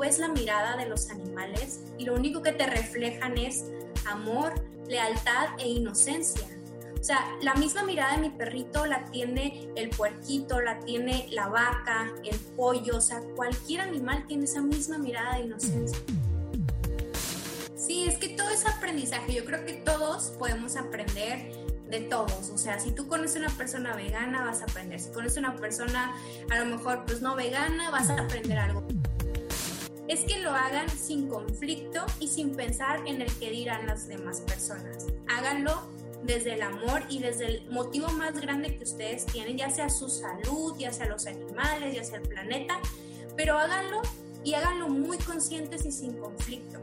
ves la mirada de los animales y lo único que te reflejan es amor, lealtad e inocencia. O sea, la misma mirada de mi perrito la tiene el puerquito, la tiene la vaca, el pollo, o sea, cualquier animal tiene esa misma mirada de inocencia. Sí, es que todo es aprendizaje. Yo creo que todos podemos aprender de todos. O sea, si tú conoces una persona vegana, vas a aprender. Si conoces una persona a lo mejor pues no vegana, vas a aprender algo. Es que lo hagan sin conflicto y sin pensar en el que dirán las demás personas. Háganlo desde el amor y desde el motivo más grande que ustedes tienen, ya sea su salud, ya sea los animales, ya sea el planeta, pero háganlo y háganlo muy conscientes y sin conflicto.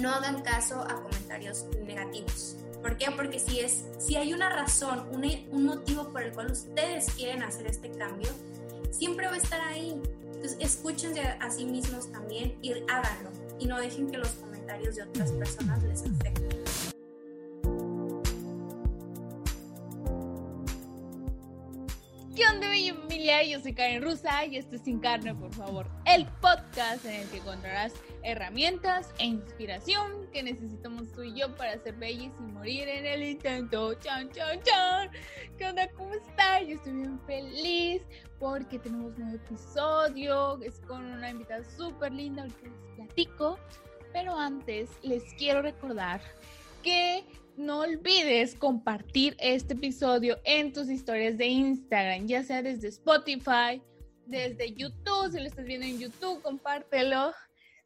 No hagan caso a comentarios negativos. ¿Por qué? Porque si, es, si hay una razón, un, un motivo por el cual ustedes quieren hacer este cambio, siempre va a estar ahí. Entonces, escúchense a sí mismos también y háganlo. Y no dejen que los comentarios de otras personas les afecten. ¿Qué onda, bella familia? Yo soy Karen Rusa y esto es Sin Carne, por favor. El podcast en el que encontrarás herramientas e inspiración que necesitamos tú y yo para ser bellas y morir en el intento. Chan, chan, chan. ¿Qué onda? ¿Cómo estás? Yo estoy bien feliz porque tenemos un nuevo episodio. Es con una invitada súper linda, ahorita les platico. Pero antes les quiero recordar que no olvides compartir este episodio en tus historias de Instagram, ya sea desde Spotify, desde YouTube, si lo estás viendo en YouTube, compártelo.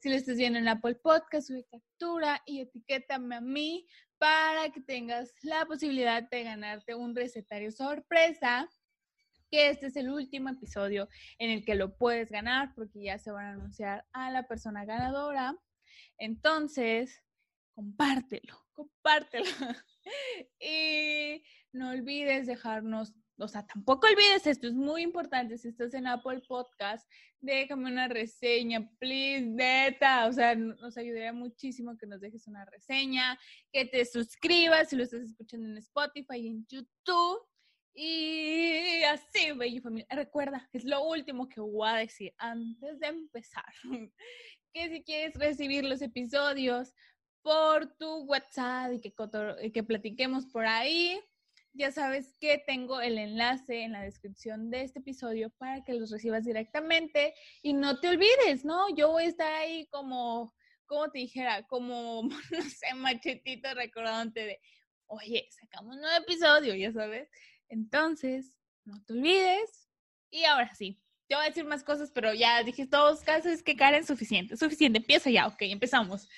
Si lo estás viendo en Apple Podcast, sube captura y etiquétame a mí para que tengas la posibilidad de ganarte un recetario sorpresa. Que este es el último episodio en el que lo puedes ganar porque ya se van a anunciar a la persona ganadora. Entonces, compártelo compártelo. y no olvides dejarnos, o sea, tampoco olvides esto, es muy importante. Si estás en Apple Podcast, déjame una reseña, please, neta. O sea, nos ayudaría muchísimo que nos dejes una reseña, que te suscribas si lo estás escuchando en Spotify y en YouTube. Y así, bello familia. Recuerda, es lo último que voy a decir antes de empezar. que si quieres recibir los episodios por tu WhatsApp y que, que platiquemos por ahí. Ya sabes que tengo el enlace en la descripción de este episodio para que los recibas directamente y no te olvides, ¿no? Yo voy a estar ahí como, como te dijera, como, no sé, machetito recordándote de, oye, sacamos un nuevo episodio, ya sabes. Entonces, no te olvides. Y ahora sí, te voy a decir más cosas, pero ya dije todos casos es que Karen suficiente, suficiente, empieza ya, ok, empezamos.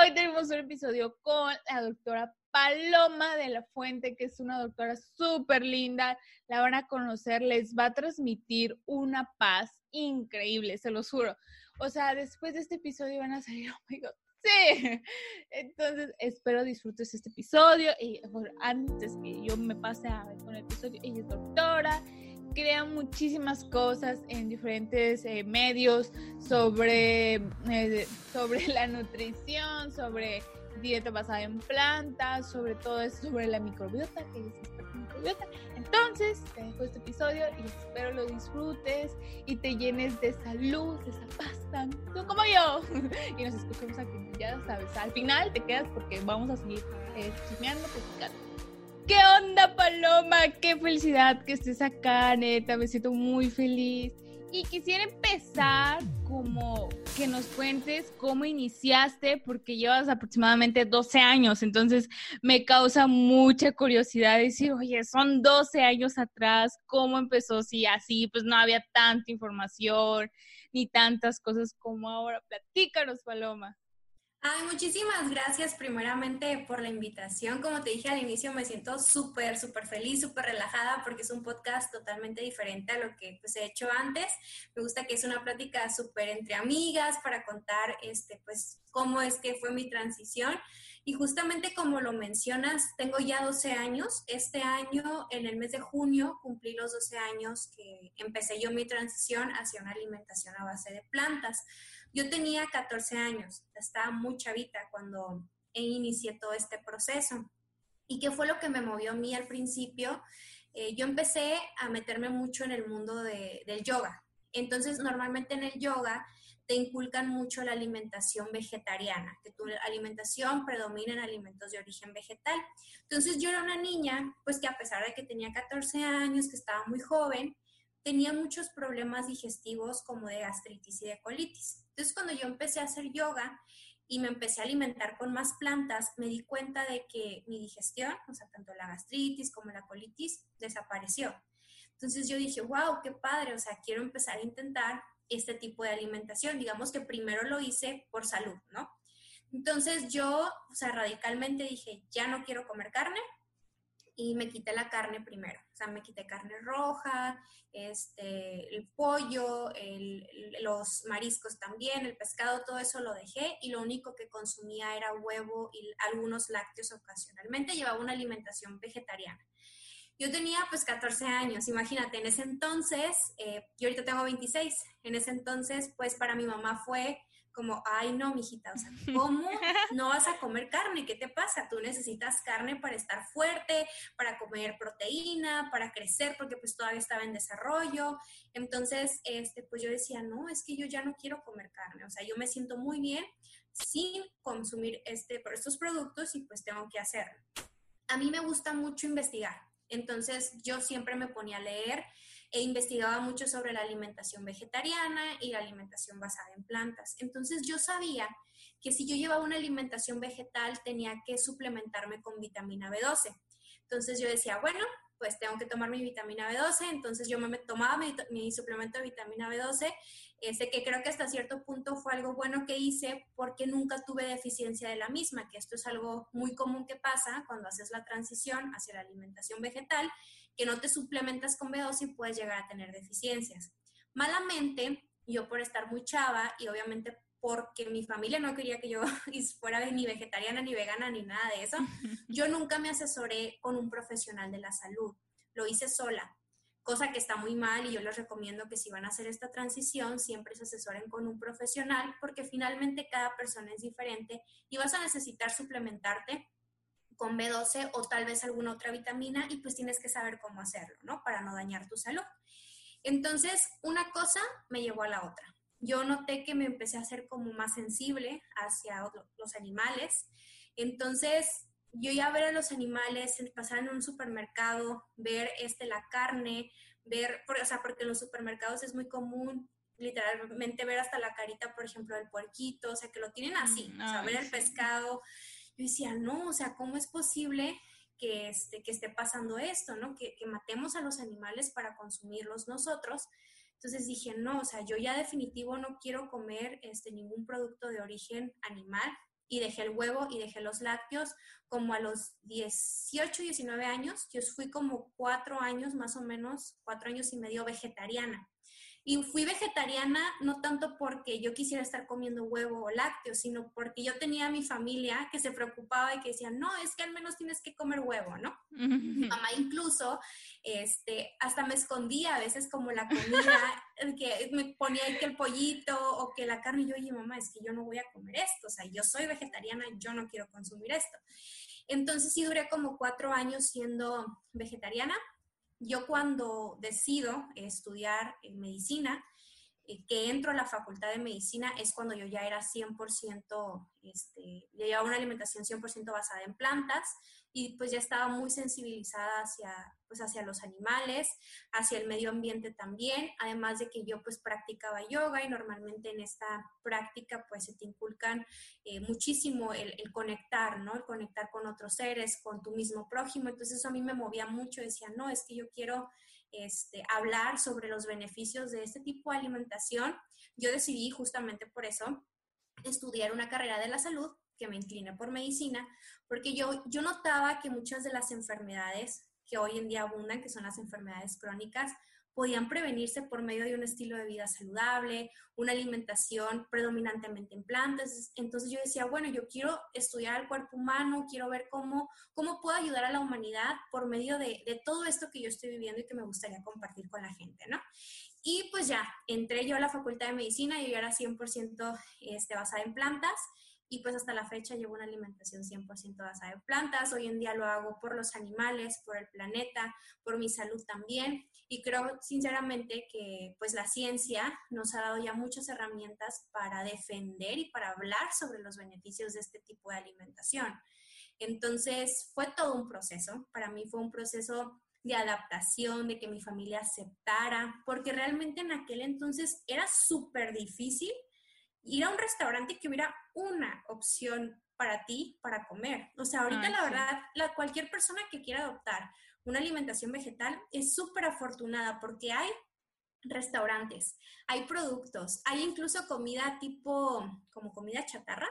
Hoy tenemos un episodio con la doctora Paloma de la Fuente, que es una doctora súper linda, la van a conocer, les va a transmitir una paz increíble, se los juro. O sea, después de este episodio van a salir, oh my God, Sí, entonces espero disfrutes este episodio y antes que yo me pase a ver con el episodio, ella es doctora, crean muchísimas cosas en diferentes eh, medios sobre, eh, sobre la nutrición, sobre dieta basada en plantas, sobre todo eso, sobre la microbiota, que es microbiota. Entonces, te dejo este episodio y espero lo disfrutes y te llenes de salud, de esa pasta, tú como yo. y nos escuchamos aquí, ya sabes, al final te quedas porque vamos a seguir eh, chismeando, platicando. ¿Qué onda, Paloma? Qué felicidad que estés acá, neta. Me siento muy feliz. Y quisiera empezar como que nos cuentes cómo iniciaste, porque llevas aproximadamente 12 años, entonces me causa mucha curiosidad decir, oye, son 12 años atrás, ¿cómo empezó? Si así, pues no había tanta información ni tantas cosas como ahora. Platícanos, Paloma. Ay, muchísimas gracias primeramente por la invitación. Como te dije al inicio, me siento súper, súper feliz, súper relajada porque es un podcast totalmente diferente a lo que pues, he hecho antes. Me gusta que es una plática súper entre amigas para contar este, pues, cómo es que fue mi transición. Y justamente como lo mencionas, tengo ya 12 años. Este año, en el mes de junio, cumplí los 12 años que empecé yo mi transición hacia una alimentación a base de plantas. Yo tenía 14 años, estaba muy chavita cuando inicié todo este proceso. ¿Y qué fue lo que me movió a mí al principio? Eh, yo empecé a meterme mucho en el mundo del yoga. Entonces, normalmente en el yoga te inculcan mucho la alimentación vegetariana, que tu alimentación predomina en alimentos de origen vegetal. Entonces yo era una niña, pues que a pesar de que tenía 14 años, que estaba muy joven, tenía muchos problemas digestivos como de gastritis y de colitis. Entonces cuando yo empecé a hacer yoga y me empecé a alimentar con más plantas, me di cuenta de que mi digestión, o sea, tanto la gastritis como la colitis, desapareció. Entonces yo dije, wow, qué padre, o sea, quiero empezar a intentar este tipo de alimentación. Digamos que primero lo hice por salud, ¿no? Entonces yo, o sea, radicalmente dije, ya no quiero comer carne, y me quité la carne primero. O sea, me quité carne roja, este, el pollo, los mariscos también, el pescado, todo eso lo dejé y lo único que consumía era huevo y algunos lácteos ocasionalmente. Llevaba una alimentación vegetariana. Yo tenía pues 14 años, imagínate, en ese entonces, eh, yo ahorita tengo 26, en ese entonces pues para mi mamá fue como, ay, no, mijita, o sea, ¿cómo no vas a comer carne? ¿Qué te pasa? Tú necesitas carne para estar fuerte, para comer proteína, para crecer, porque pues todavía estaba en desarrollo. Entonces, este, pues yo decía, no, es que yo ya no quiero comer carne, o sea, yo me siento muy bien sin consumir este, estos productos y pues tengo que hacerlo. A mí me gusta mucho investigar, entonces yo siempre me ponía a leer e investigaba mucho sobre la alimentación vegetariana y la alimentación basada en plantas. Entonces yo sabía que si yo llevaba una alimentación vegetal tenía que suplementarme con vitamina B12. Entonces yo decía, bueno, pues tengo que tomar mi vitamina B12, entonces yo me tomaba mi, suplemento de vitamina B12, este, que creo que hasta cierto punto fue algo bueno que hice porque nunca tuve deficiencia de la misma, que esto es algo muy común que pasa cuando haces la transición hacia la alimentación vegetal, que no te suplementas con B12 y puedes llegar a tener deficiencias. Malamente, yo por estar muy chava y obviamente porque mi familia no quería que yo fuera ni vegetariana, ni vegana, ni nada de eso, yo nunca me asesoré con un profesional de la salud. Lo hice sola, cosa que está muy mal y yo les recomiendo que si van a hacer esta transición, siempre se asesoren con un profesional porque finalmente cada persona es diferente y vas a necesitar suplementarte con B12 o tal vez alguna otra vitamina y pues tienes que saber cómo hacerlo, ¿no? Para no dañar tu salud. Entonces, una cosa me llevó a la otra. Yo noté que me empecé a ser como más sensible hacia los animales. Entonces, yo ya ver a los animales, pasar en un supermercado, ver este, la carne, ver, o sea, porque en los supermercados es muy común literalmente ver hasta la carita, por ejemplo, del puerquito, o sea, que lo tienen así, o sea, ver el pescado, yo decía, no, o sea, ¿cómo es posible que, este, que esté pasando esto, ¿no? Que, que matemos a los animales para consumirlos nosotros. Entonces dije, no, o sea, yo ya definitivo no quiero comer este, ningún producto de origen animal y dejé el huevo y dejé los lácteos como a los 18, 19 años. Yo fui como cuatro años más o menos, cuatro años y medio vegetariana. Y fui vegetariana no tanto porque yo quisiera estar comiendo huevo o lácteos, sino porque yo tenía a mi familia que se preocupaba y que decía, no, es que al menos tienes que comer huevo, ¿no? Mi mamá incluso, este, hasta me escondía a veces como la comida, que me ponía que el pollito o que la carne, y yo, oye, mamá, es que yo no voy a comer esto, o sea, yo soy vegetariana, yo no quiero consumir esto. Entonces sí duré como cuatro años siendo vegetariana yo cuando decido estudiar medicina, eh, que entro a la facultad de medicina, es cuando yo ya era 100%, este, llevaba una alimentación 100% basada en plantas y pues ya estaba muy sensibilizada hacia, pues hacia los animales, hacia el medio ambiente también, además de que yo pues practicaba yoga y normalmente en esta práctica pues se te inculcan eh, muchísimo el, conectar, ¿no? El conectar con otros seres, con tu mismo prójimo, entonces eso a mí me movía mucho, decía, no, es que yo quiero este, hablar sobre los beneficios de este tipo de alimentación. Yo decidí justamente por eso estudiar una carrera de la salud que me incliné por medicina, porque yo, yo notaba que muchas de las enfermedades que hoy en día abundan, que son las enfermedades crónicas, podían prevenirse por medio de un estilo de vida saludable, una alimentación predominantemente en plantas. Entonces yo decía, bueno, yo quiero estudiar el cuerpo humano, quiero ver cómo, cómo puedo ayudar a la humanidad por medio de, de todo esto que yo estoy viviendo y que me gustaría compartir con la gente, ¿no? Y pues ya, entré yo a la Facultad de Medicina, yo era 100% este, basada en plantas y pues hasta la fecha llevo una alimentación 100% basada en plantas. Hoy en día lo hago por los animales, por el planeta, por mi salud también y creo sinceramente que pues la ciencia nos ha dado ya muchas herramientas para defender y para hablar sobre los beneficios de este tipo de alimentación. Entonces fue todo un proceso, para mí fue un proceso de adaptación, de que mi familia aceptara, porque realmente en aquel entonces era súper difícil ir a un restaurante que hubiera una opción para ti para comer. O sea, ahorita la verdad, la, cualquier persona que quiera adoptar una alimentación vegetal es súper afortunada porque hay restaurantes, hay productos, hay incluso comida tipo, como comida chatarra,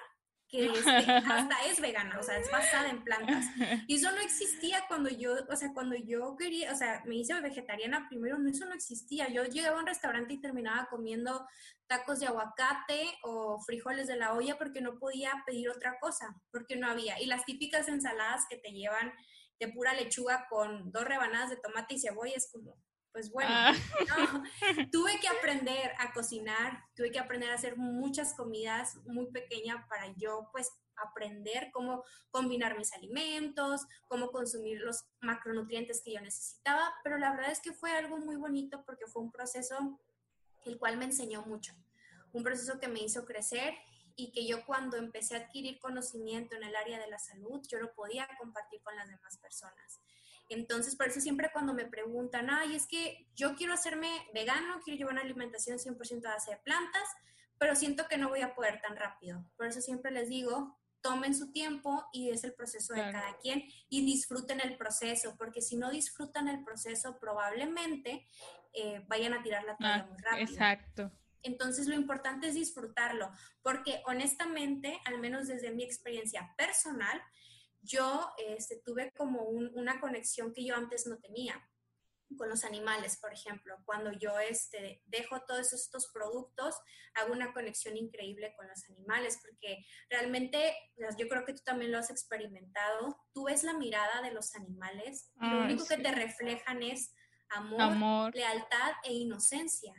que este, hasta es vegana, o sea, es basada en plantas. Y eso no existía cuando yo, o sea, cuando yo quería, o sea, me hice vegetariana primero, eso no existía. Yo llegaba a un restaurante y terminaba comiendo tacos de aguacate o frijoles de la olla porque no podía pedir otra cosa, porque no había. Y las típicas ensaladas que te llevan de pura lechuga con dos rebanadas de tomate y cebolla es como, pues bueno, ah. tuve que aprender a cocinar, tuve que aprender a hacer muchas comidas muy pequeñas para yo pues aprender cómo combinar mis alimentos, cómo consumir los macronutrientes que yo necesitaba, pero la verdad es que fue algo muy bonito porque fue un proceso el cual me enseñó mucho, un proceso que me hizo crecer y que yo cuando empecé a adquirir conocimiento en el área de la salud, yo lo podía compartir con las demás personas. Entonces, por eso siempre cuando me preguntan, ay, es que yo quiero hacerme vegano, quiero llevar una alimentación 100% a base de plantas, pero siento que no voy a poder tan rápido. Por eso siempre les digo, tomen su tiempo y es el proceso de cada quien y disfruten el proceso, porque si no disfrutan el proceso, probablemente eh, vayan a tirar la toalla ah, muy rápido. Exacto. Entonces lo importante es disfrutarlo, porque honestamente, al menos desde mi experiencia personal, yo este, tuve como una conexión que yo antes no tenía con los animales, por ejemplo. Cuando yo este, dejo todos estos productos, hago una conexión increíble con los animales, porque realmente, yo creo que tú también lo has experimentado, tú ves la mirada de los animales lo único que te reflejan es amor, lealtad e inocencia.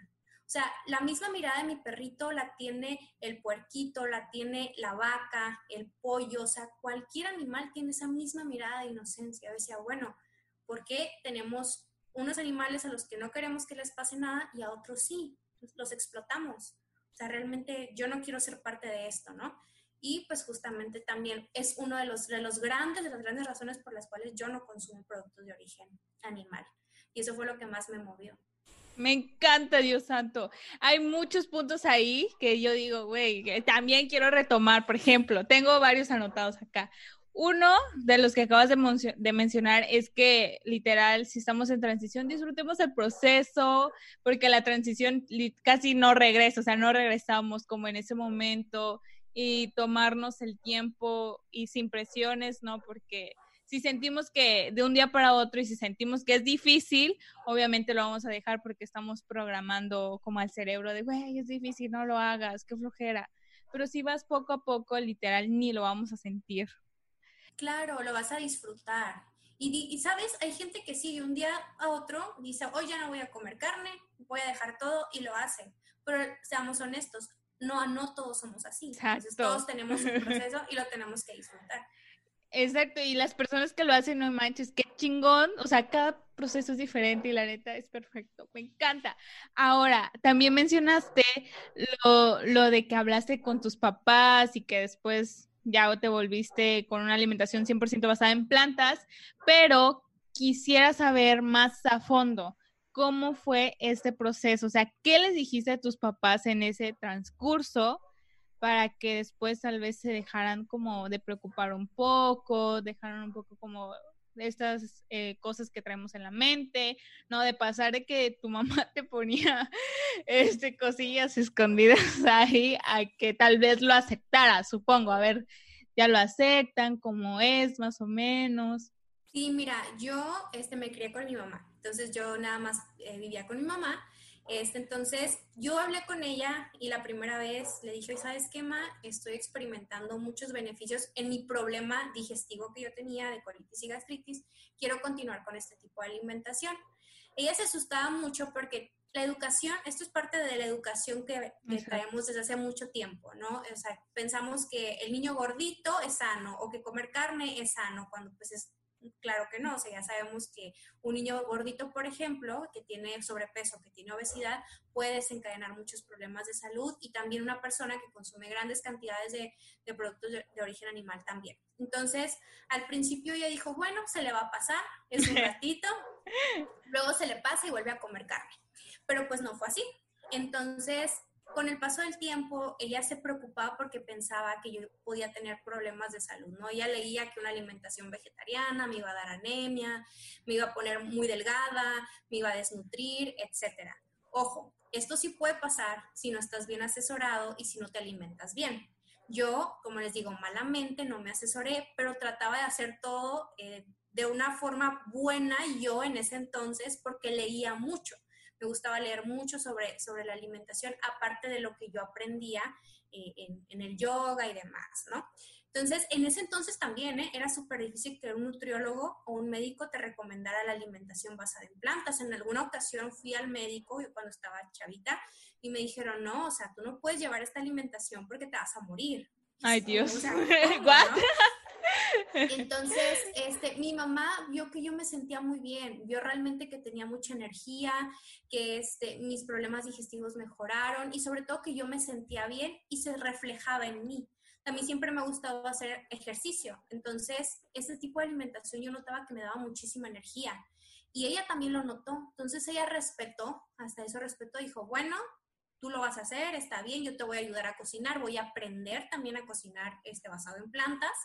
O sea, la misma mirada de mi perrito la tiene el puerquito, la tiene la vaca, el pollo, o sea, cualquier animal tiene esa misma mirada de inocencia. Decía, bueno, ¿por qué tenemos unos animales a los que no queremos que les pase nada y a otros sí? Los explotamos. O sea, realmente yo no quiero ser parte de esto, ¿no? Y pues justamente también es uno de los, de los grandes, de las grandes razones por las cuales yo no consumo productos de origen animal. Y eso fue lo que más me movió. Me encanta, Dios santo. Hay muchos puntos ahí que yo digo, güey, también quiero retomar. Por ejemplo, tengo varios anotados acá. Uno de los que acabas de, de, mencionar es que literal, si estamos en transición, disfrutemos el proceso, porque la transición casi no regresa, o sea, no regresamos como en ese momento y tomarnos el tiempo y sin presiones, ¿no? Porque si sentimos que de un día para otro y si sentimos que es difícil, obviamente lo vamos a dejar porque estamos programando como al cerebro de, güey, es difícil, no lo hagas, qué flojera. Pero si vas poco a poco, literal, ni lo vamos a sentir. Claro, lo vas a disfrutar. Y, sabes, hay gente que sí, de un día a otro dice, hoy ya no voy a comer carne, voy a dejar todo y lo hace. Pero seamos honestos, no, no todos somos así. Entonces, todos tenemos un proceso y lo tenemos que disfrutar. Exacto, y las personas que lo hacen, no manches, qué chingón, o sea, cada proceso es diferente y la neta es perfecto, me encanta. Ahora, también mencionaste lo, lo de que hablaste con tus papás y que después ya te volviste con una alimentación 100% basada en plantas, pero quisiera saber más a fondo cómo fue este proceso, o sea, ¿qué les dijiste a tus papás en ese transcurso? Para que después tal vez se dejaran como de preocupar un poco, dejaran un poco como estas eh, cosas que traemos en la mente, ¿no? De pasar de que tu mamá te ponía este, cosillas escondidas ahí a que tal vez lo aceptara, supongo. A ver, ya lo aceptan, como es, más o menos. Sí, mira, yo este, me crié con mi mamá, entonces yo nada más eh, vivía con mi mamá este, entonces, yo hablé con ella y la primera vez le dije, ¿sabes qué, Ma? Estoy experimentando muchos beneficios en mi problema digestivo que yo tenía de colitis y gastritis. Quiero continuar con este tipo de alimentación. Ella se asustaba mucho porque la educación, esto es parte de la educación que, traemos desde hace mucho tiempo, ¿no? O sea, pensamos que el niño gordito es sano o que comer carne es sano, cuando pues es Claro que no, o sea, ya sabemos que un niño gordito, por ejemplo, que tiene sobrepeso, que tiene obesidad, puede desencadenar muchos problemas de salud y también una persona que consume grandes cantidades de, productos de, origen animal también. Entonces, al principio ella dijo, bueno, se le va a pasar, es un ratito, luego se le pasa y vuelve a comer carne. Pero pues no fue así. Entonces, con el paso del tiempo, ella se preocupaba porque pensaba que yo podía tener problemas de salud, ¿no? Ella leía que una alimentación vegetariana me iba a dar anemia, me iba a poner muy delgada, me iba a desnutrir, etcétera. Ojo, esto sí puede pasar si no estás bien asesorado y si no te alimentas bien. Yo, como les digo, malamente no me asesoré, pero trataba de hacer todo eh, de una forma buena yo en ese entonces porque leía mucho me gustaba leer mucho sobre, sobre la alimentación, aparte de lo que yo aprendía eh, en, el yoga y demás, ¿no? Entonces, en ese entonces también ¿eh? era súper difícil que un nutriólogo o un médico te recomendara la alimentación basada en plantas. En alguna ocasión fui al médico cuando estaba chavita y me dijeron, no, o sea, tú no puedes llevar esta alimentación porque te vas a morir. Ay, Dios. O Entonces, este, mi mamá vio que yo me sentía muy bien, vio realmente que tenía mucha energía, que este, mis problemas digestivos mejoraron y sobre todo que yo me sentía bien y se reflejaba en mí. A mí siempre me ha gustado hacer ejercicio, entonces ese tipo de alimentación yo notaba que me daba muchísima energía y ella también lo notó, entonces ella respetó, hasta eso respetó, dijo, bueno, tú lo vas a hacer, está bien, yo te voy a ayudar a cocinar, voy a aprender también a cocinar este, basado en plantas,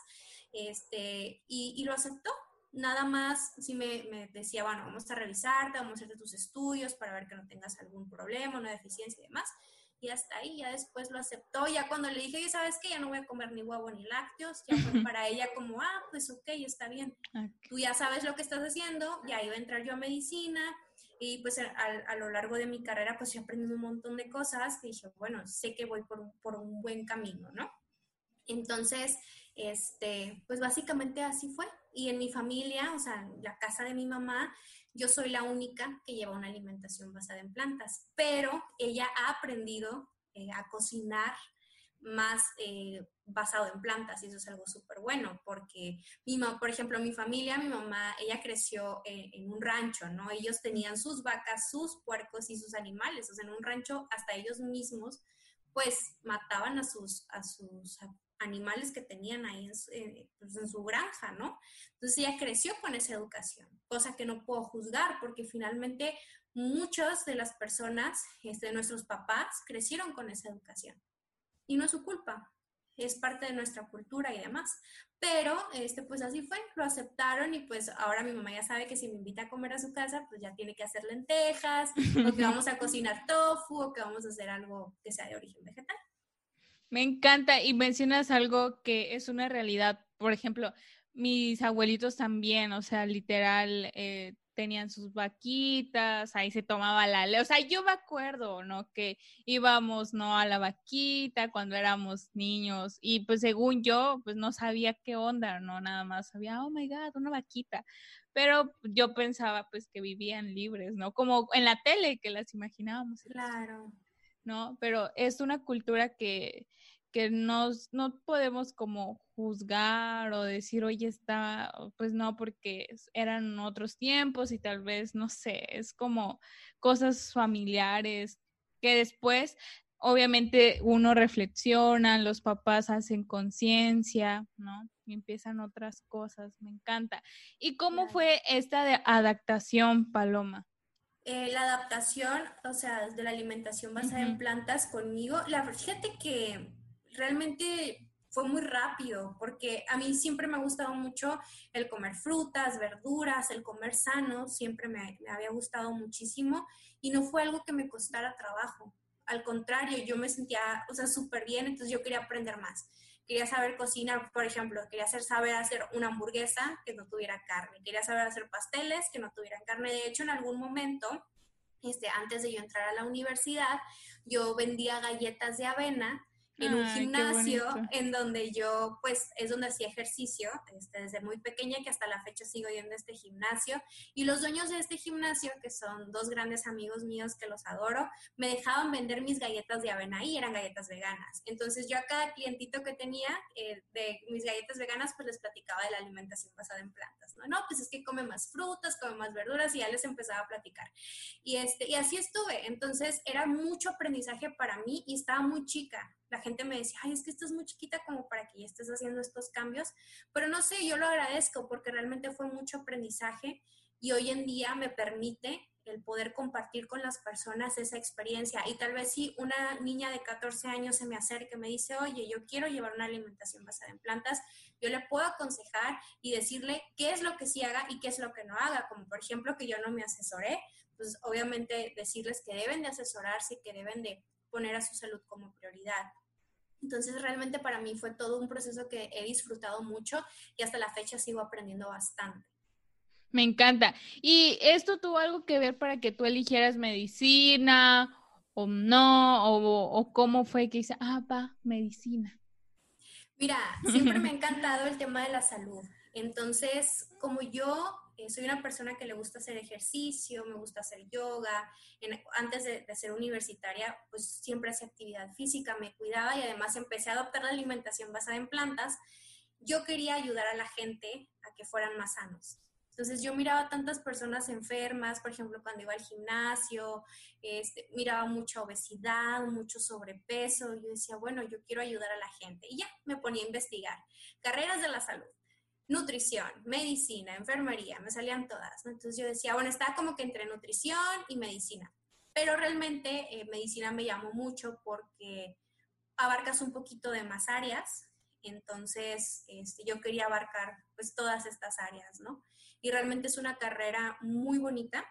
este, y, lo aceptó. Nada más, si me, decía, bueno, vamos a revisarte, vamos a hacerte tus estudios para ver que no tengas algún problema, una deficiencia y demás. Y hasta ahí, ya después lo aceptó. Ya cuando le dije, ¿sabes qué? Ya no voy a comer ni huevo ni lácteos, ya fue para ella como, ah, pues ok, está bien. Tú ya sabes lo que estás haciendo, ya iba a entrar yo a medicina, y pues a, lo largo de mi carrera pues he aprendido un montón de cosas que dije, bueno, sé que voy por, por un buen camino, ¿no? Entonces, este, pues básicamente así fue. Y en mi familia, o sea, en la casa de mi mamá, yo soy la única que lleva una alimentación basada en plantas, pero ella ha aprendido eh, a cocinar más eh, basado en plantas y eso es algo súper bueno porque mi mamá, por ejemplo, mi familia, mi mamá, ella creció en, un rancho, ¿no? Ellos tenían sus vacas, sus puercos y sus animales, o sea, en un rancho hasta ellos mismos pues mataban a sus, a sus animales que tenían ahí en su, eh, pues, en su granja, ¿no? Entonces ella creció con esa educación, cosa que no puedo juzgar porque finalmente muchas de las personas, este, nuestros papás, crecieron con esa educación y no es su culpa, es parte de nuestra cultura y demás. Pero, este, pues así fue, lo aceptaron y pues ahora mi mamá ya sabe que si me invita a comer a su casa, pues ya tiene que hacer lentejas, o que vamos a cocinar tofu, o que vamos a hacer algo que sea de origen vegetal. Me encanta y mencionas algo que es una realidad. Por ejemplo, mis abuelitos también, o sea, literal, eh, tenían sus vaquitas, ahí se tomaba la O sea, yo me acuerdo, ¿no? Que íbamos, ¿no? A la vaquita cuando éramos niños y pues según yo, pues no sabía qué onda, ¿no? Nada más sabía, oh my God, una vaquita. Pero yo pensaba pues que vivían libres, ¿no? Como en la tele que las imaginábamos. Claro. ¿No? Pero es una cultura que, que nos, no podemos como juzgar o decir, oye, está, pues no, porque eran otros tiempos y tal vez, no sé, es como cosas familiares que después, obviamente, uno reflexiona, los papás hacen conciencia, ¿no? Y empiezan otras cosas, me encanta. ¿Y cómo fue esta de adaptación, Paloma? Eh, la adaptación, o sea, de la alimentación basada en plantas conmigo, la fíjate que realmente fue muy rápido, porque a mí siempre me ha gustado mucho el comer frutas, verduras, el comer sano, siempre me, había gustado muchísimo y no fue algo que me costara trabajo. Al contrario, yo me sentía, o sea, súper bien, entonces yo quería aprender más. Quería saber cocinar, por ejemplo, quería saber hacer una hamburguesa que no tuviera carne, quería saber hacer pasteles que no tuvieran carne. De hecho, en algún momento, este, antes de yo entrar a la universidad, yo vendía galletas de avena en un gimnasio en donde yo, pues, es donde hacía ejercicio, este, desde muy pequeña que hasta la fecha sigo yendo a este gimnasio. Y los dueños de este gimnasio, que son dos grandes amigos míos que los adoro, me dejaban vender mis galletas de avena y eran galletas veganas. Entonces yo a cada clientito que tenía eh, de mis galletas veganas, pues les platicaba de la alimentación basada en plantas, ¿no? No, pues es que come más frutas, come más verduras y ya les empezaba a platicar. Y, este, y así estuve. Entonces era mucho aprendizaje para mí y estaba muy chica la gente me decía, ay, es que estás muy chiquita como para que ya estés haciendo estos cambios, pero no sé, yo lo agradezco porque realmente fue mucho aprendizaje y hoy en día me permite el poder compartir con las personas esa experiencia. Y tal vez si una niña de 14 años se me acerca y me dice, oye, yo quiero llevar una alimentación basada en plantas, yo le puedo aconsejar y decirle qué es lo que sí haga y qué es lo que no haga. Como por ejemplo que yo no me asesoré, pues obviamente decirles que deben de asesorarse y que deben de poner a su salud como prioridad. Entonces realmente para mí fue todo un proceso que he disfrutado mucho y hasta la fecha sigo aprendiendo bastante. Me encanta. ¿Y esto tuvo algo que ver para que tú eligieras medicina o no? ¿O, o cómo fue que dice, ah, va, medicina? Mira, siempre me ha encantado el tema de la salud. Entonces, como yo eh, soy una persona que le gusta hacer ejercicio, me gusta hacer yoga. antes de, ser universitaria, pues siempre hacía actividad física, me cuidaba y además empecé a adoptar la alimentación basada en plantas. Yo quería ayudar a la gente a que fueran más sanos. Entonces yo miraba tantas personas enfermas, por ejemplo, cuando iba al gimnasio, este, miraba mucha obesidad, mucho sobrepeso. Yo decía, bueno, yo quiero ayudar a la gente. Y ya me ponía a investigar. Carreras de la salud nutrición, medicina, enfermería, me salían todas. Entonces yo decía, bueno, estaba como que entre nutrición y medicina, pero realmente eh, medicina me llamó mucho porque abarcas un poquito de más áreas, entonces este, yo quería abarcar pues todas estas áreas, ¿no? Y realmente es una carrera muy bonita,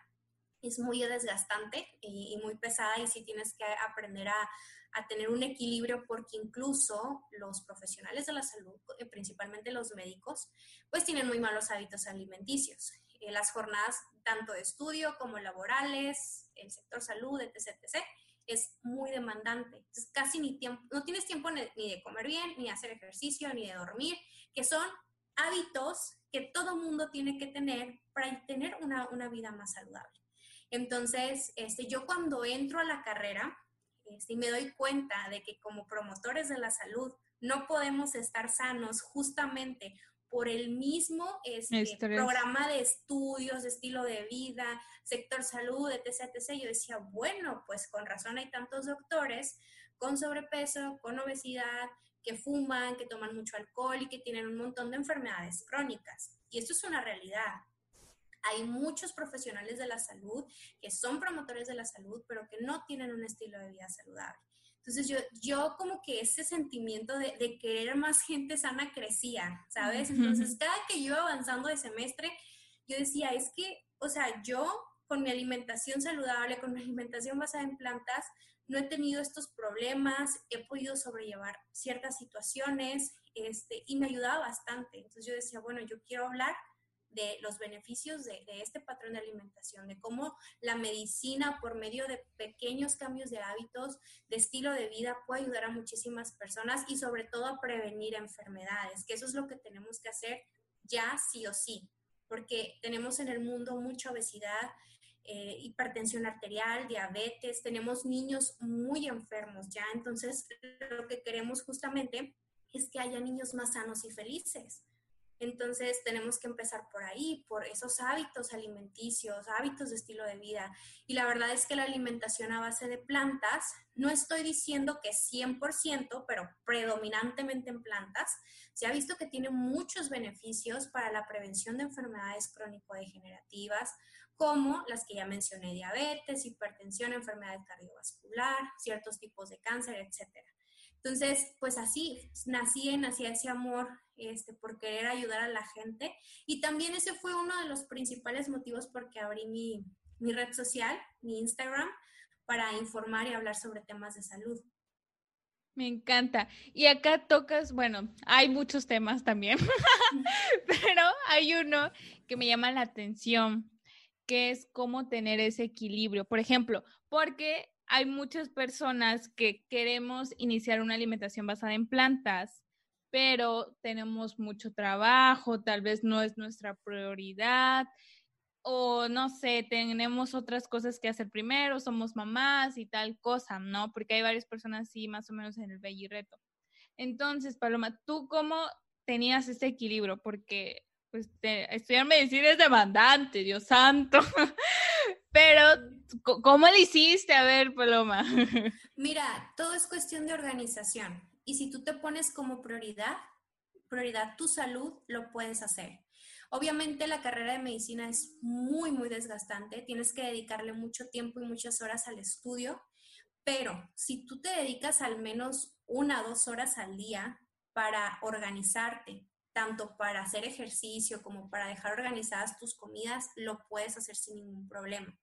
es muy desgastante y, y muy pesada y sí tienes que aprender a, a tener un equilibrio porque incluso los profesionales de la salud, eh, principalmente los médicos, pues tienen muy malos hábitos alimenticios. Eh, las jornadas tanto de estudio como laborales, el sector salud, etc., etc., es muy demandante. Entonces, casi ni tiempo, no tienes tiempo ni de comer bien, ni de hacer ejercicio, ni de dormir, que son hábitos que todo mundo tiene que tener para tener una, una vida más saludable. Entonces, este, yo cuando entro a la carrera, si me doy cuenta de que como promotores de la salud no podemos estar sanos justamente por el mismo este, programa de estudios, de estilo de vida, sector salud, etc., etc. Yo decía, bueno, pues con razón hay tantos doctores con sobrepeso, con obesidad, que fuman, que toman mucho alcohol y que tienen un montón de enfermedades crónicas. Y esto es una realidad hay muchos profesionales de la salud que son promotores de la salud, pero que no tienen un estilo de vida saludable. Entonces yo, yo como que ese sentimiento de, de querer más gente sana crecía, ¿sabes? Entonces cada que yo iba avanzando de semestre, yo decía, es que, o sea, yo con mi alimentación saludable, con mi alimentación basada en plantas, no he tenido estos problemas, he podido sobrellevar ciertas situaciones este, y me ayudaba bastante. Entonces yo decía, bueno, yo quiero hablar de los beneficios de, este patrón de alimentación, de cómo la medicina por medio de pequeños cambios de hábitos, de estilo de vida, puede ayudar a muchísimas personas y sobre todo a prevenir enfermedades, que eso es lo que tenemos que hacer ya sí o sí, porque tenemos en el mundo mucha obesidad, eh, hipertensión arterial, diabetes, tenemos niños muy enfermos ya, entonces lo que queremos justamente es que haya niños más sanos y felices. Entonces tenemos que empezar por ahí, por esos hábitos alimenticios, hábitos de estilo de vida. Y la verdad es que la alimentación a base de plantas, no estoy diciendo que 100%, pero predominantemente en plantas, se ha visto que tiene muchos beneficios para la prevención de enfermedades crónico-degenerativas, como las que ya mencioné, diabetes, hipertensión, enfermedad cardiovascular, ciertos tipos de cáncer, etcétera. Entonces, pues así, nací, nací ese amor este, por querer ayudar a la gente. Y también ese fue uno de los principales motivos por que abrí mi, mi red social, mi Instagram, para informar y hablar sobre temas de salud. Me encanta. Y acá tocas, bueno, hay muchos temas también, pero hay uno que me llama la atención, que es cómo tener ese equilibrio. Por ejemplo, porque hay muchas personas que queremos iniciar una alimentación basada en plantas, pero tenemos mucho trabajo, tal vez no es nuestra prioridad o no sé, tenemos otras cosas que hacer primero, somos mamás y tal cosa, ¿no? Porque hay varias personas así más o menos en el bello reto. Entonces, Paloma, ¿tú cómo tenías ese equilibrio? Porque pues estudiar medicina es demandante, Dios santo. Pero, ¿cómo lo hiciste? A ver, Paloma. Mira, todo es cuestión de organización. Y si tú te pones como prioridad, prioridad tu salud, lo puedes hacer. Obviamente la carrera de medicina es muy, muy desgastante. Tienes que dedicarle mucho tiempo y muchas horas al estudio. Pero si tú te dedicas al menos una o dos horas al día para organizarte, tanto para hacer ejercicio como para dejar organizadas tus comidas, lo puedes hacer sin ningún problema.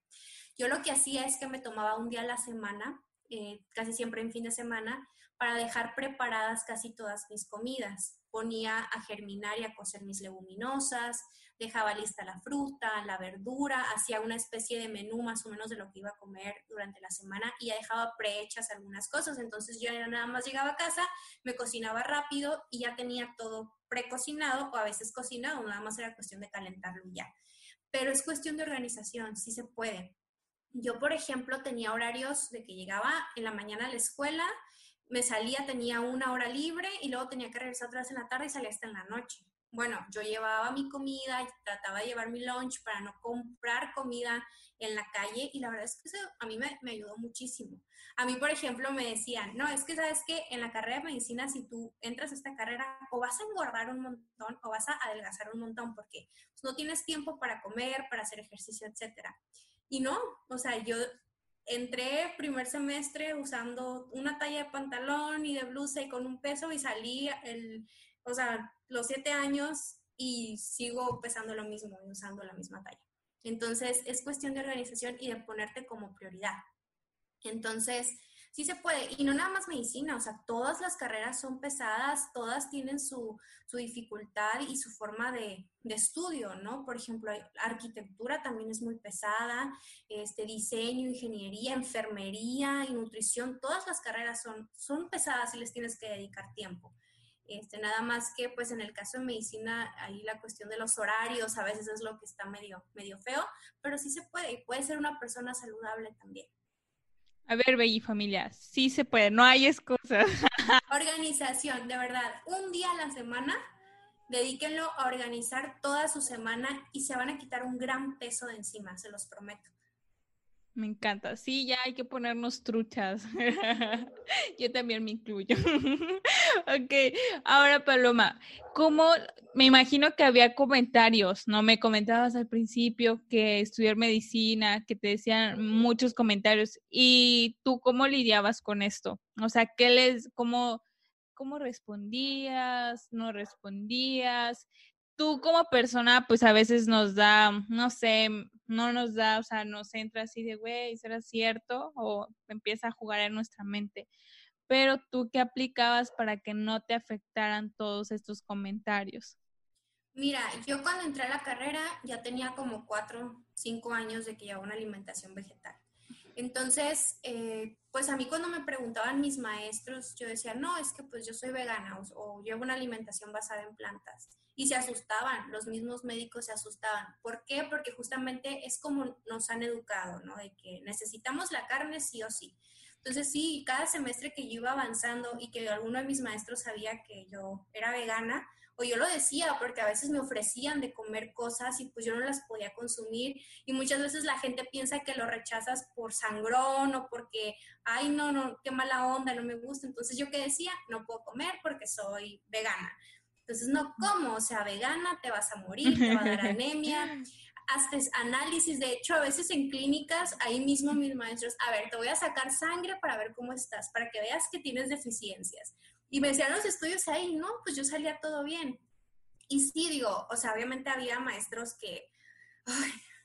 Yo lo que hacía es que me tomaba un día a la semana, eh, casi siempre en fin de semana, para dejar preparadas casi todas mis comidas. Ponía a germinar y a cocer mis leguminosas, dejaba lista la fruta, la verdura, hacía una especie de menú más o menos de lo que iba a comer durante la semana y ya dejaba prehechas algunas cosas. Entonces yo nada más llegaba a casa, me cocinaba rápido y ya tenía todo precocinado o a veces cocinado, nada más era cuestión de calentarlo ya. Pero es cuestión de organización, sí se puede. Yo, por ejemplo, tenía horarios de que llegaba en la mañana a la escuela, me salía, tenía una hora libre y luego tenía que regresar otra vez en la tarde y salía hasta en la noche bueno, yo llevaba mi comida trataba de llevar mi lunch para no comprar comida en la calle y la verdad es que eso a mí me, me, ayudó muchísimo. A mí, por ejemplo, me decían, no, es que sabes que en la carrera de medicina, si tú entras a esta carrera, o vas a engordar un montón o vas a adelgazar un montón porque pues, no tienes tiempo para comer, para hacer ejercicio, etcétera. Y no, o sea, yo entré primer semestre usando una talla de pantalón y de blusa y con un peso y salí el, o sea, los siete años y sigo pesando lo mismo y usando la misma talla. Entonces, es cuestión de organización y de ponerte como prioridad. Entonces, sí se puede. Y no nada más medicina, o sea, todas las carreras son pesadas, todas tienen su, dificultad y su forma de, estudio, ¿no? Por ejemplo, arquitectura también es muy pesada, este, diseño, ingeniería, enfermería y nutrición, todas las carreras son, son pesadas y les tienes que dedicar tiempo. Este, nada más que pues en el caso de medicina, ahí la cuestión de los horarios a veces es lo que está medio, medio feo, pero sí se puede y puede ser una persona saludable también. A ver, Belly familia, sí se puede, no hay excusas. Organización, de verdad, un día a la semana, dedíquenlo a organizar toda su semana y se van a quitar un gran peso de encima, se los prometo. Me encanta. Sí, ya hay que ponernos truchas. Yo también me incluyo. ok, ahora Paloma, ¿cómo? Me imagino que había comentarios, ¿no? Me comentabas al principio que estudiar medicina, que te decían muchos comentarios. ¿Y tú cómo lidiabas con esto? O sea, ¿qué les, cómo, cómo respondías? ¿No respondías? tú como persona, pues a veces nos da, no sé, no nos da, o sea, nos entra así de, güey, ¿será cierto? O empieza a jugar en nuestra mente. Pero tú, ¿qué aplicabas para que no te afectaran todos estos comentarios? Mira, yo cuando entré a la carrera ya tenía como cuatro, cinco años de que llevaba una alimentación vegetal. Entonces, eh, pues a mí cuando me preguntaban mis maestros, yo decía, no, es que pues yo soy vegana o, o llevo una alimentación basada en plantas y se asustaban, los mismos médicos se asustaban. ¿Por qué? Porque justamente es como nos han educado, ¿no? De que necesitamos la carne sí o sí. Entonces sí, cada semestre que yo iba avanzando y que alguno de mis maestros sabía que yo era vegana, o yo lo decía porque a veces me ofrecían de comer cosas y pues yo no las podía consumir y muchas veces la gente piensa que lo rechazas por sangrón o porque, ay, no, no, qué mala onda, no me gusta. Entonces yo que decía, no puedo comer porque soy vegana. Entonces, no como, o sea, vegana, te vas a morir, te va a dar anemia. Haces análisis, de hecho, a veces en clínicas, ahí mismo mis maestros, a ver, te voy a sacar sangre para ver cómo estás, para que veas que tienes deficiencias. Y me decían los estudios ahí, no, pues yo salía todo bien. Y sí, digo, o sea, obviamente había maestros que,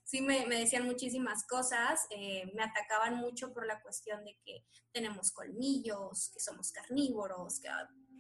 sí me, me, decían muchísimas cosas, eh, me atacaban mucho por la cuestión de que tenemos colmillos, que somos carnívoros, que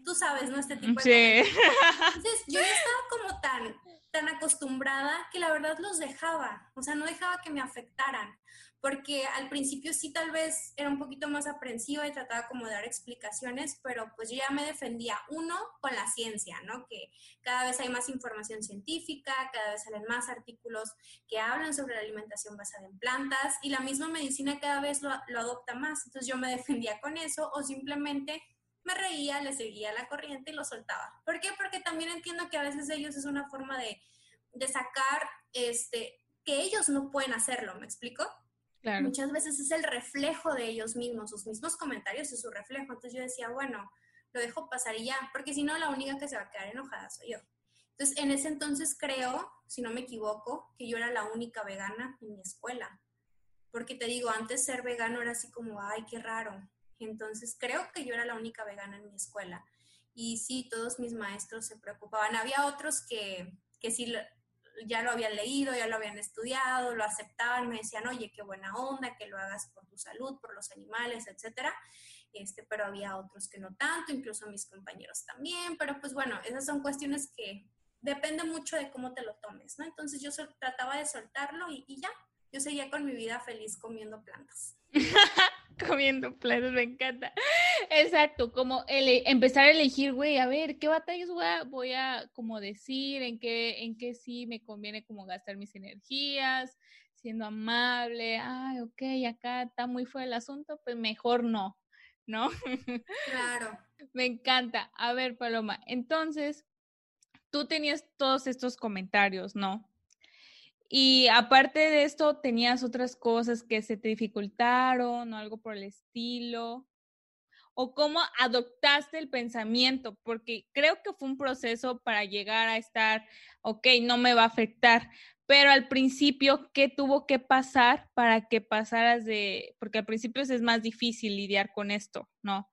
tú sabes, ¿no? Este tipo de sí. Entonces, yo ya estaba como tan, tan acostumbrada que la verdad los dejaba, o sea, no dejaba que me afectaran porque al principio sí tal vez era un poquito más aprensiva y trataba como de dar explicaciones, pero pues yo ya me defendía, uno, con la ciencia, ¿no? Que cada vez hay más información científica, cada vez salen más artículos que hablan sobre la alimentación basada en plantas y la misma medicina cada vez lo, lo adopta más, entonces yo me defendía con eso o simplemente me reía, le seguía la corriente y lo soltaba. ¿Por qué? Porque también entiendo que a veces ellos es una forma de, de sacar, este, que ellos no pueden hacerlo, ¿me explico? Muchas veces es el reflejo de ellos mismos, sus mismos comentarios es su reflejo. Entonces yo decía, bueno, lo dejo pasar y ya, porque si no, la única que se va a quedar enojada soy yo. Entonces, en ese entonces creo, si no me equivoco, que yo era la única vegana en mi escuela. Porque te digo, antes ser vegano era así como, ay, qué raro. Entonces, creo que yo era la única vegana en mi escuela. Y sí, todos mis maestros se preocupaban. Había otros que, que sí ya lo habían leído, ya lo habían estudiado, lo aceptaban, me decían, oye, qué buena onda, que lo hagas por tu salud, por los animales, etcétera. Este, pero había otros que no tanto, incluso mis compañeros también, pero pues bueno, esas son cuestiones que depende mucho de cómo te lo tomes, ¿no? Entonces yo trataba de soltarlo y, y ya, yo seguía con mi vida feliz comiendo plantas. comiendo plantas, me encanta. Exacto, como el, empezar a elegir, güey, a ver, ¿qué batallas voy a, voy a como decir? ¿En qué, ¿En qué sí me conviene como gastar mis energías? Siendo amable, ay, ok, acá está muy fuera el asunto, pues mejor no, ¿no? Claro. me encanta. A ver, Paloma, entonces, tú tenías todos estos comentarios, ¿no? Y aparte de esto, tenías otras cosas que se te dificultaron o algo por el estilo. O cómo adoptaste el pensamiento, porque creo que fue un proceso para llegar a estar, ok, no me va a afectar, pero al principio, ¿qué tuvo que pasar para que pasaras de, porque al principio es más difícil lidiar con esto, ¿no?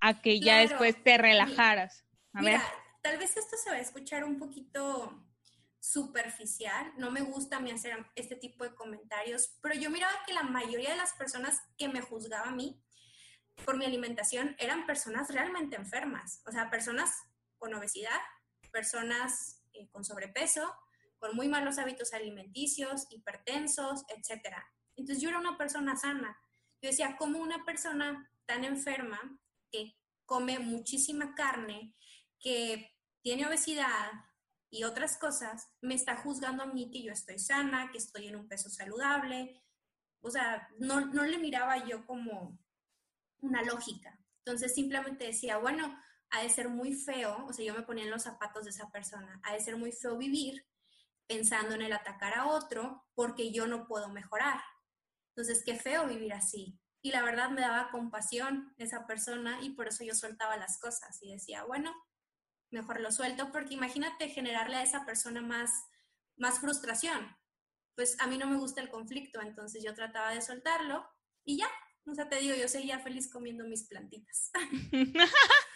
A que ya después te relajaras. A ver. Tal vez esto se va a escuchar un poquito superficial, no me gusta a mí hacer este tipo de comentarios, pero yo miraba que la mayoría de las personas que me juzgaban a mí por mi alimentación eran personas realmente enfermas, o sea, personas con obesidad, personas eh, con sobrepeso, con muy malos hábitos alimenticios, hipertensos, etc. Entonces yo era una persona sana. Yo decía, ¿cómo una persona tan enferma que come muchísima carne, que tiene obesidad, y otras cosas, me está juzgando a mí que yo estoy sana, que estoy en un peso saludable. O sea, no, no le miraba yo como una lógica. Entonces simplemente decía, bueno, ha de ser muy feo, o sea, yo me ponía en los zapatos de esa persona, ha de ser muy feo vivir pensando en el atacar a otro porque yo no puedo mejorar. Entonces, qué feo vivir así. Y la verdad me daba compasión esa persona y por eso yo soltaba las cosas y decía, bueno, mejor lo suelto, porque imagínate generarle a esa persona más, más frustración. Pues a mí no me gusta el conflicto, entonces yo trataba de soltarlo y ya, o sea, te digo, yo seguía feliz comiendo mis plantitas.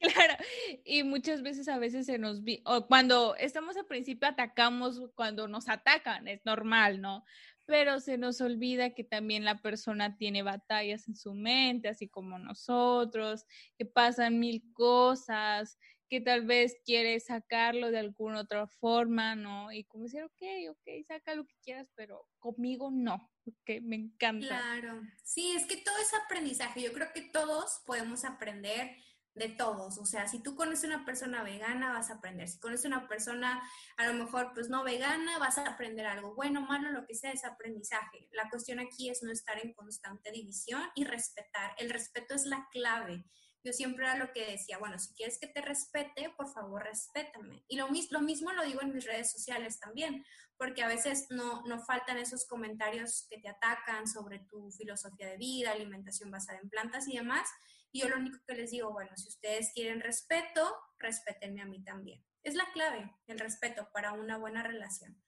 Claro, y muchas veces a veces se nos, o cuando estamos al principio atacamos, cuando nos atacan, es normal, ¿no? Pero se nos olvida que también la persona tiene batallas en su mente, así como nosotros, que pasan mil cosas, que tal vez quiere sacarlo de alguna otra forma, ¿no? Y como decir, ok, ok, saca lo que quieras, pero conmigo no, porque me encanta. Claro, sí, es que todo es aprendizaje. Yo creo que todos podemos aprender de todos. O sea, si tú conoces una persona vegana, vas a aprender. Si conoces una persona a lo mejor pues no vegana, vas a aprender algo. Bueno, malo, lo que sea, es aprendizaje. La cuestión aquí es no estar en constante división y respetar. El respeto es la clave yo siempre era lo que decía, bueno, si quieres que te respete, por favor, respétame. Y lo, lo mismo lo digo en mis redes sociales también, porque a veces no, no faltan esos comentarios que te atacan sobre tu filosofía de vida, alimentación basada en plantas y demás. Y yo lo único que les digo, bueno, si ustedes quieren respeto, respétenme a mí también. Es la clave, el respeto para una buena relación.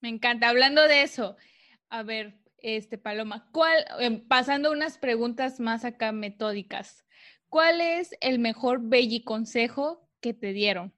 Me encanta. Hablando de eso, a ver, este Paloma, ¿cuál, em, pasando unas preguntas más acá metódicas, ¿Cuál es el mejor belly consejo que te dieron?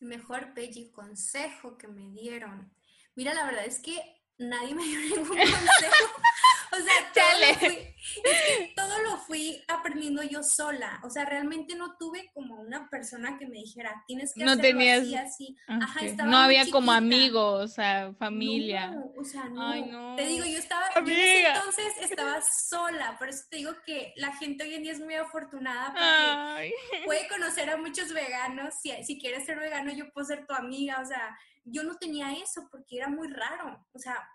El mejor belly consejo que me dieron. Mira, la verdad es que nadie me dio ningún consejo O sea, todo lo, fui, todo lo fui aprendiendo yo sola. O sea, realmente no tuve como una persona que me dijera, tienes que no hacerlo tenías... así, así. Ajá, estaba no había como amigos, o sea, familia. No, o sea, no. Te digo, yo estaba, yo entonces estaba sola. Por eso te digo que la gente hoy en día es muy afortunada porque puede conocer a muchos veganos. Si, si quieres ser vegano, yo puedo ser tu amiga. O sea, yo no tenía eso porque era muy raro. O sea,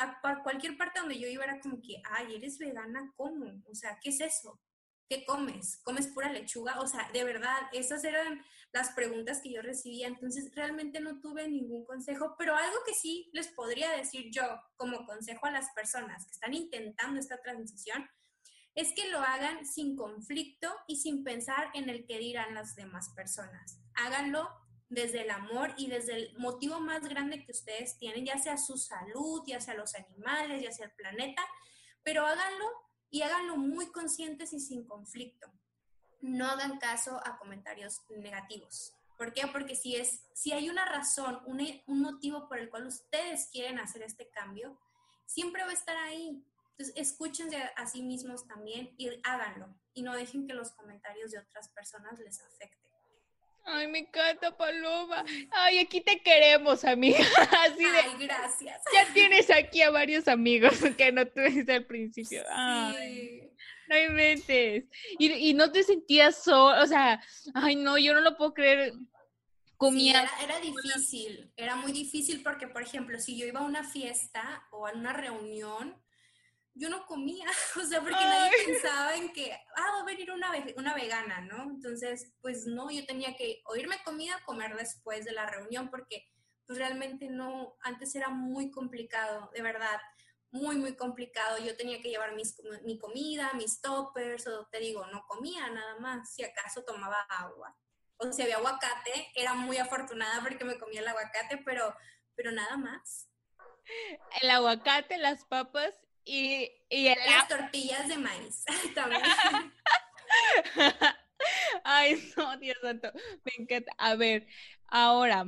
a cualquier parte donde yo iba era como que, ay, eres vegana, ¿cómo? O sea, ¿qué es eso? ¿Qué comes? ¿Comes pura lechuga? O sea, de verdad, esas eran las preguntas que yo recibía. Entonces, realmente no tuve ningún consejo, pero algo que sí les podría decir yo como consejo a las personas que están intentando esta transición es que lo hagan sin conflicto y sin pensar en el que dirán las demás personas. Háganlo desde el amor y desde el motivo más grande que ustedes tienen, ya sea su salud, ya sea los animales, ya sea el planeta, pero háganlo y háganlo muy conscientes y sin conflicto. No hagan caso a comentarios negativos. ¿Por qué? Porque si, es, si hay una razón, un, un motivo por el cual ustedes quieren hacer este cambio, siempre va a estar ahí. Entonces, escúchense a sí mismos también y háganlo. Y no dejen que los comentarios de otras personas les afecten. Ay, me encanta, Paloma. Ay, aquí te queremos, amiga. Así de, Ay, gracias. Ya tienes aquí a varios amigos que no tuviste al principio. Ay, no inventes. Y, y no te sentías solo, o sea, ay, no, yo no lo puedo creer. Comía. era, era, difícil, era muy difícil porque, por ejemplo, si yo iba a una fiesta o a una reunión, yo no comía, o sea, porque nadie pensaba en que, ah, va a venir una, una vegana, ¿no? Entonces, pues no, yo tenía que oírme comida, comer después de la reunión, porque pues realmente no, antes era muy complicado, de verdad, muy, muy complicado. Yo tenía que llevar mis, mi comida, mis toppers, o te digo, no comía nada más, si acaso tomaba agua. O si había aguacate, era muy afortunada porque me comía el aguacate, pero, pero nada más. El aguacate, las papas y, y las tortillas de maíz también. Ay, no, Dios santo, me encanta. A ver, ahora,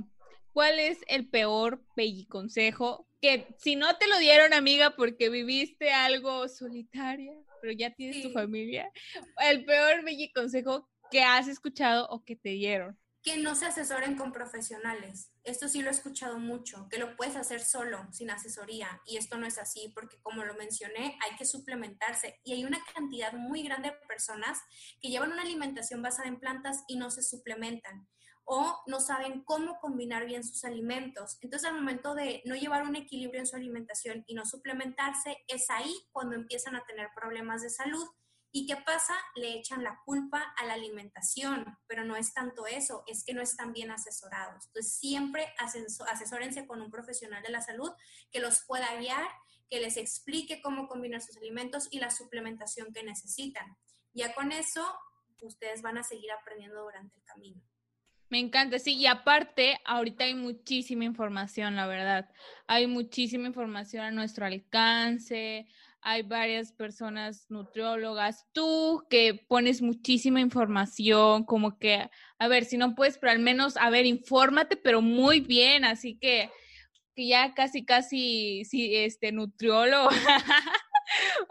¿cuál es el peor consejo que si no te lo dieron, amiga, porque viviste algo solitaria, pero ya tienes tu familia, el peor consejo que has escuchado o que te dieron? Que no se asesoren con profesionales. Esto sí lo he escuchado mucho, que lo puedes hacer solo, sin asesoría, y esto no es así, porque como lo mencioné, hay que suplementarse y hay una cantidad muy grande de personas que llevan una alimentación basada en plantas y no se suplementan o no saben cómo combinar bien sus alimentos. Entonces, al momento de no llevar un equilibrio en su alimentación y no suplementarse, es ahí cuando empiezan a tener problemas de salud ¿Y qué pasa? Le echan la culpa a la alimentación, pero no es tanto eso, es que no están bien asesorados. Entonces, siempre asesórense con un profesional de la salud que los pueda guiar, que les explique cómo combinar sus alimentos y la suplementación que necesitan. Ya con eso, ustedes van a seguir aprendiendo durante el camino. Me encanta, sí, y aparte, ahorita hay muchísima información, la verdad. Hay muchísima información a nuestro alcance, hay varias personas nutriólogas, tú que pones muchísima información, como que, a ver, si no puedes, pero al menos, a ver, infórmate, pero muy bien, así que, que ya casi, casi, sí, este, nutriólogo.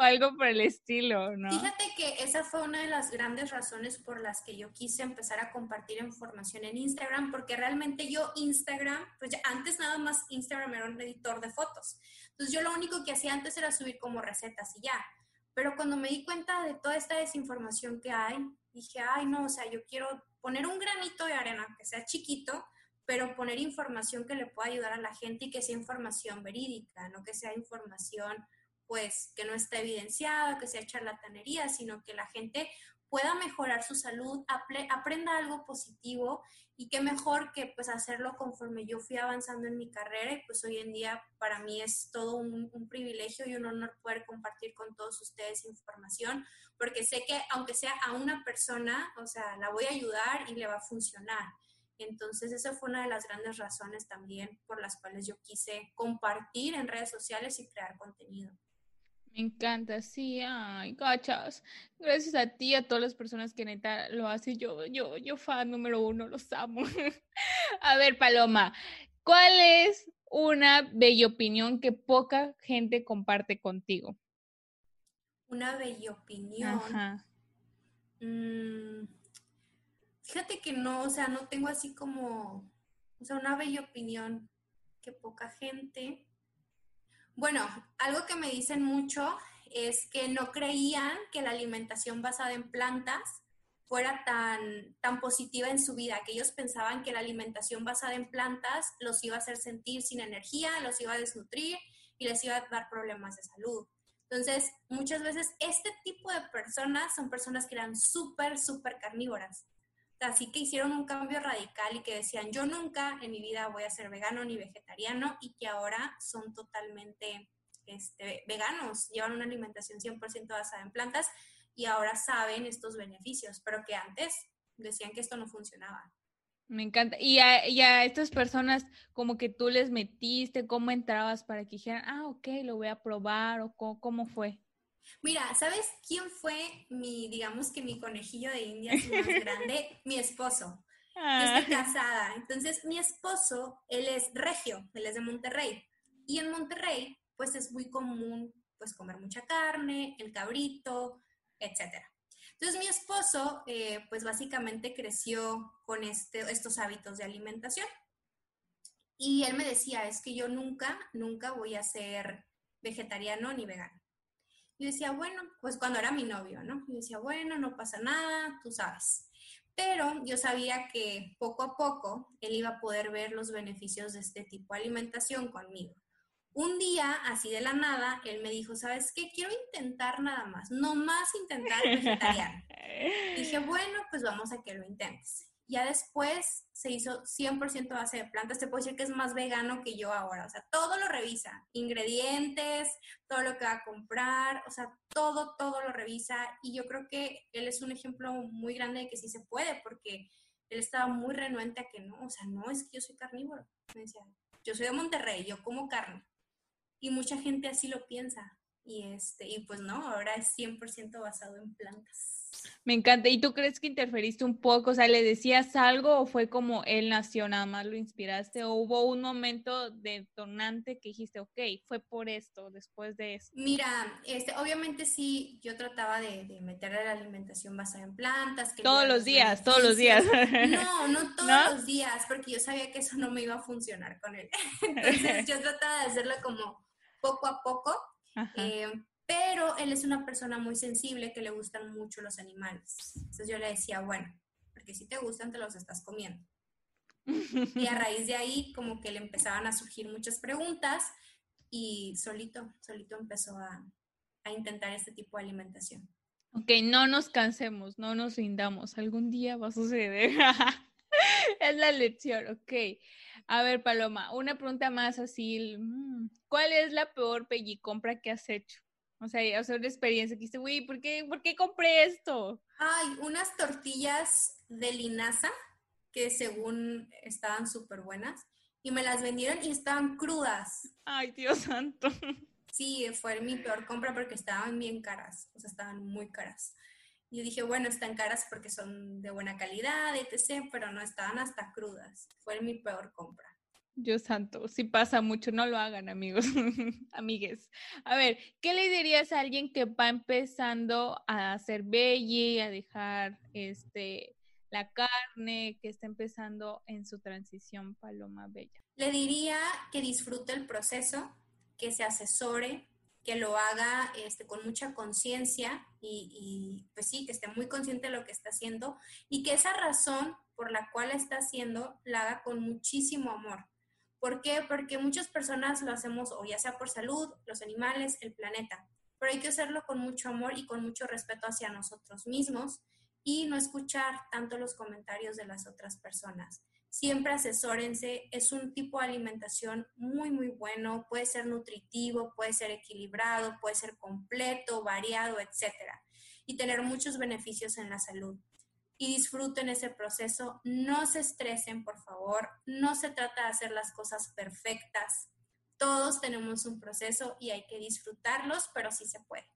o algo por el estilo, ¿no? Fíjate que esa fue una de las grandes razones por las que yo quise empezar a compartir información en Instagram, porque realmente yo Instagram, pues antes nada más Instagram era un editor de fotos. Entonces yo lo único que hacía antes era subir como recetas y ya. Pero cuando me di cuenta de toda esta desinformación que hay, dije, ay, no, o sea, yo quiero poner un granito de arena, que sea chiquito, pero poner información que le pueda ayudar a la gente y que sea información verídica, no que sea información pues que no esté evidenciada, que sea charlatanería, sino que la gente pueda mejorar su salud, aprenda algo positivo y qué mejor que pues hacerlo conforme yo fui avanzando en mi carrera y pues hoy en día para mí es todo un, un, privilegio y un honor poder compartir con todos ustedes información porque sé que aunque sea a una persona, o sea, la voy a ayudar y le va a funcionar. Entonces, esa fue una de las grandes razones también por las cuales yo quise compartir en redes sociales y crear contenido. Me encanta, sí, ay, gachas. Gracias a ti, a todas las personas que neta lo hacen. Yo, yo, yo fan número uno, los amo. a ver, Paloma, ¿cuál es una bella opinión que poca gente comparte contigo? Una bella opinión. Mm, fíjate que no, o sea, no tengo así como, o sea, una bella opinión que poca gente. Bueno, algo que me dicen mucho es que no creían que la alimentación basada en plantas fuera tan, tan positiva en su vida, que ellos pensaban que la alimentación basada en plantas los iba a hacer sentir sin energía, los iba a desnutrir y les iba a dar problemas de salud. Entonces, muchas veces este tipo de personas son personas que eran súper, súper carnívoras. Así que hicieron un cambio radical y que decían, yo nunca en mi vida voy a ser vegano ni vegetariano y que ahora son totalmente este, veganos, llevan una alimentación 100% basada en plantas y ahora saben estos beneficios, pero que antes decían que esto no funcionaba. Me encanta. Y a, estas personas, como que tú les metiste, ¿cómo entrabas para que dijeran, ah, ok, lo voy a probar o cómo, fue? Mira, ¿sabes quién fue mi, digamos que mi conejillo de indias más grande? mi esposo. Yo estoy ah. casada. Entonces, mi esposo, él es regio, él es de Monterrey. Y en Monterrey, pues es muy común, pues comer mucha carne, el cabrito, etcétera. Entonces mi esposo, eh, pues básicamente creció con este, estos hábitos de alimentación. Y él me decía, es que yo nunca, nunca voy a ser vegetariano ni vegano. Y decía, bueno, pues cuando era mi novio, ¿no? Y decía, bueno, no pasa nada, tú sabes. Pero yo sabía que poco a poco él iba a poder ver los beneficios de este tipo de alimentación conmigo. Un día, así de la nada, él me dijo, ¿sabes qué? Quiero intentar nada más, no más intentar vegetariano. Dije, bueno, pues vamos a que lo intentes. Ya después se hizo 100% base de plantas. Te puedo decir que es más vegano que yo ahora. O sea, todo lo revisa. Ingredientes, todo lo que va a comprar. O sea, todo, todo lo revisa. Y yo creo que él es un ejemplo muy grande de que sí se puede, porque él estaba muy renuente a que no. O sea, no es que yo soy carnívoro. Yo soy de Monterrey, yo como carne y mucha gente así lo piensa. Y, este, y pues no, ahora es 100% basado en plantas. Me encanta. ¿Y tú crees que interferiste un poco? O sea, ¿le decías algo o fue como él nació, nada más lo inspiraste? ¿O hubo un momento detonante que dijiste, ok, fue por esto, después de eso? Mira, este, obviamente sí, yo trataba de, de meterle la alimentación basada en plantas. todos los días, todos los días. No, no todos los días, porque yo sabía que eso no me iba a funcionar con él. Entonces yo trataba de hacerlo como poco a poco. Eh, pero él es una persona muy sensible que le gustan mucho los animales. Entonces yo le decía, bueno, porque si te gustan, te los estás comiendo. Y a raíz de ahí, como que le empezaban a surgir muchas preguntas y solito, solito empezó a, intentar este tipo de alimentación. Ok, no nos cansemos, no nos rindamos. Algún día va a suceder. es la lección, ok. A ver, Paloma, una pregunta más así. Mm, ¿Cuál es la peor compra que has hecho? O sea, o sea, una experiencia que dices, güey, ¿por qué, ¿por qué compré esto? Ay, unas tortillas de linaza que según estaban súper buenas y me las vendieron y estaban crudas. Ay, Dios santo. Sí, fue mi peor compra porque estaban bien caras, o sea, estaban muy caras. Y dije, bueno, están caras porque son de buena calidad, etc., pero no estaban hasta crudas. Fue mi peor compra. Dios santo, si pasa mucho, no lo hagan, amigos, amigues. A ver, ¿qué le dirías a alguien que va empezando a hacer belly, a dejar este la carne, que está empezando en su transición Paloma Bella? Le diría que disfrute el proceso, que se asesore, que lo haga este, con mucha conciencia y, pues sí, que esté muy consciente de lo que está haciendo y que esa razón por la cual está haciendo la haga con muchísimo amor. ¿Por qué? Porque muchas personas lo hacemos o ya sea por salud, los animales, el planeta, pero hay que hacerlo con mucho amor y con mucho respeto hacia nosotros mismos y no escuchar tanto los comentarios de las otras personas siempre asesórense. Es un tipo de alimentación muy, muy bueno. Puede ser nutritivo, puede ser equilibrado, puede ser completo, variado, etc. Y tener muchos beneficios en la salud. Y disfruten ese proceso. No se estresen, por favor. No se trata de hacer las cosas perfectas. Todos tenemos un proceso y hay que disfrutarlos, pero sí se puede.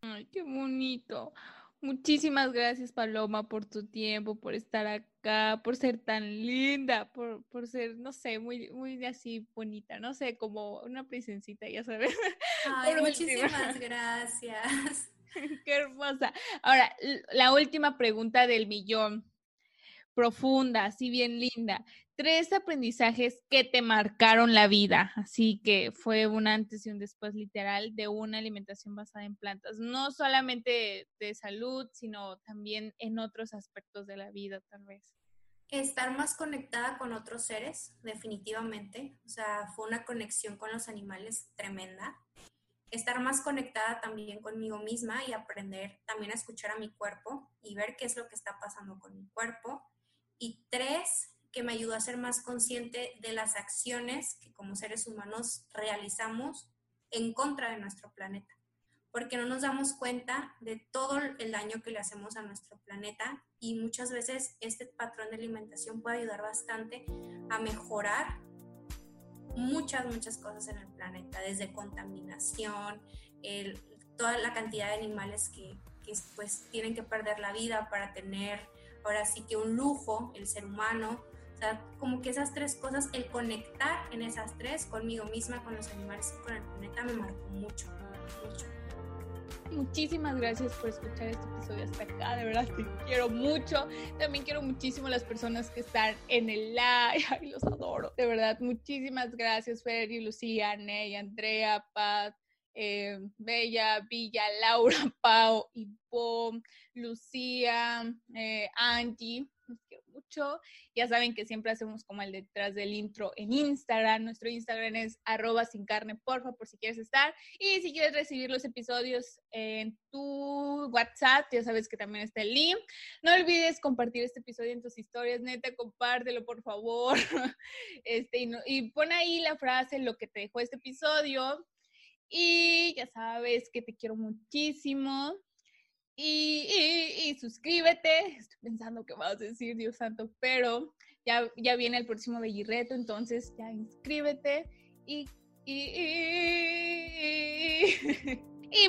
Ay, qué bonito. Muchísimas gracias, Paloma, por tu tiempo, por estar acá, por ser tan linda, por, por ser, no sé, muy, muy así bonita, no sé, como una princesita, ya sabes. Ay, muchísimas gracias. Qué hermosa. Ahora, la última pregunta del millón, profunda, así bien linda tres aprendizajes que te marcaron la vida, así que fue un antes y un después literal de una alimentación basada en plantas, no solamente de salud, sino también en otros aspectos de la vida tal vez. Estar más conectada con otros seres, definitivamente, o sea, fue una conexión con los animales tremenda. Estar más conectada también conmigo misma y aprender también a escuchar a mi cuerpo y ver qué es lo que está pasando con mi cuerpo. Y tres, que me ayudó a ser más consciente de las acciones que como seres humanos realizamos en contra de nuestro planeta, porque no nos damos cuenta de todo el daño que le hacemos a nuestro planeta y muchas veces este patrón de alimentación puede ayudar bastante a mejorar muchas, muchas cosas en el planeta, desde contaminación, toda la cantidad de animales que, que pues tienen que perder la vida para tener ahora sí que un lujo, el ser humano, como que esas tres cosas, el conectar en esas tres, conmigo misma, con los animales y con el planeta, me marcó mucho, mucho. Muchísimas gracias por escuchar este episodio hasta acá, de verdad te quiero mucho. También quiero muchísimo a las personas que están en el live, ay, los adoro, de verdad. Muchísimas gracias, Fer Lucía, Ney, Andrea, Pat, eh, Bella, Villa, Laura, Pau, Ivo, Lucía, eh, Angie, mucho. Ya saben que siempre hacemos como el detrás del intro en Instagram. Nuestro Instagram es arroba sin carne, porfa, por si quieres estar. Y si quieres recibir los episodios en tu WhatsApp, ya sabes que también está el link. No olvides compartir este episodio en tus historias, neta, compártelo, por favor. Este, y, y pon ahí la frase, lo que te dejó este episodio. Y ya sabes que te quiero muchísimo. Y, suscríbete. Estoy pensando que vas a decir, Dios santo, pero ya, ya viene el próximo Reto, entonces ya inscríbete. Y. Y. Y, y, y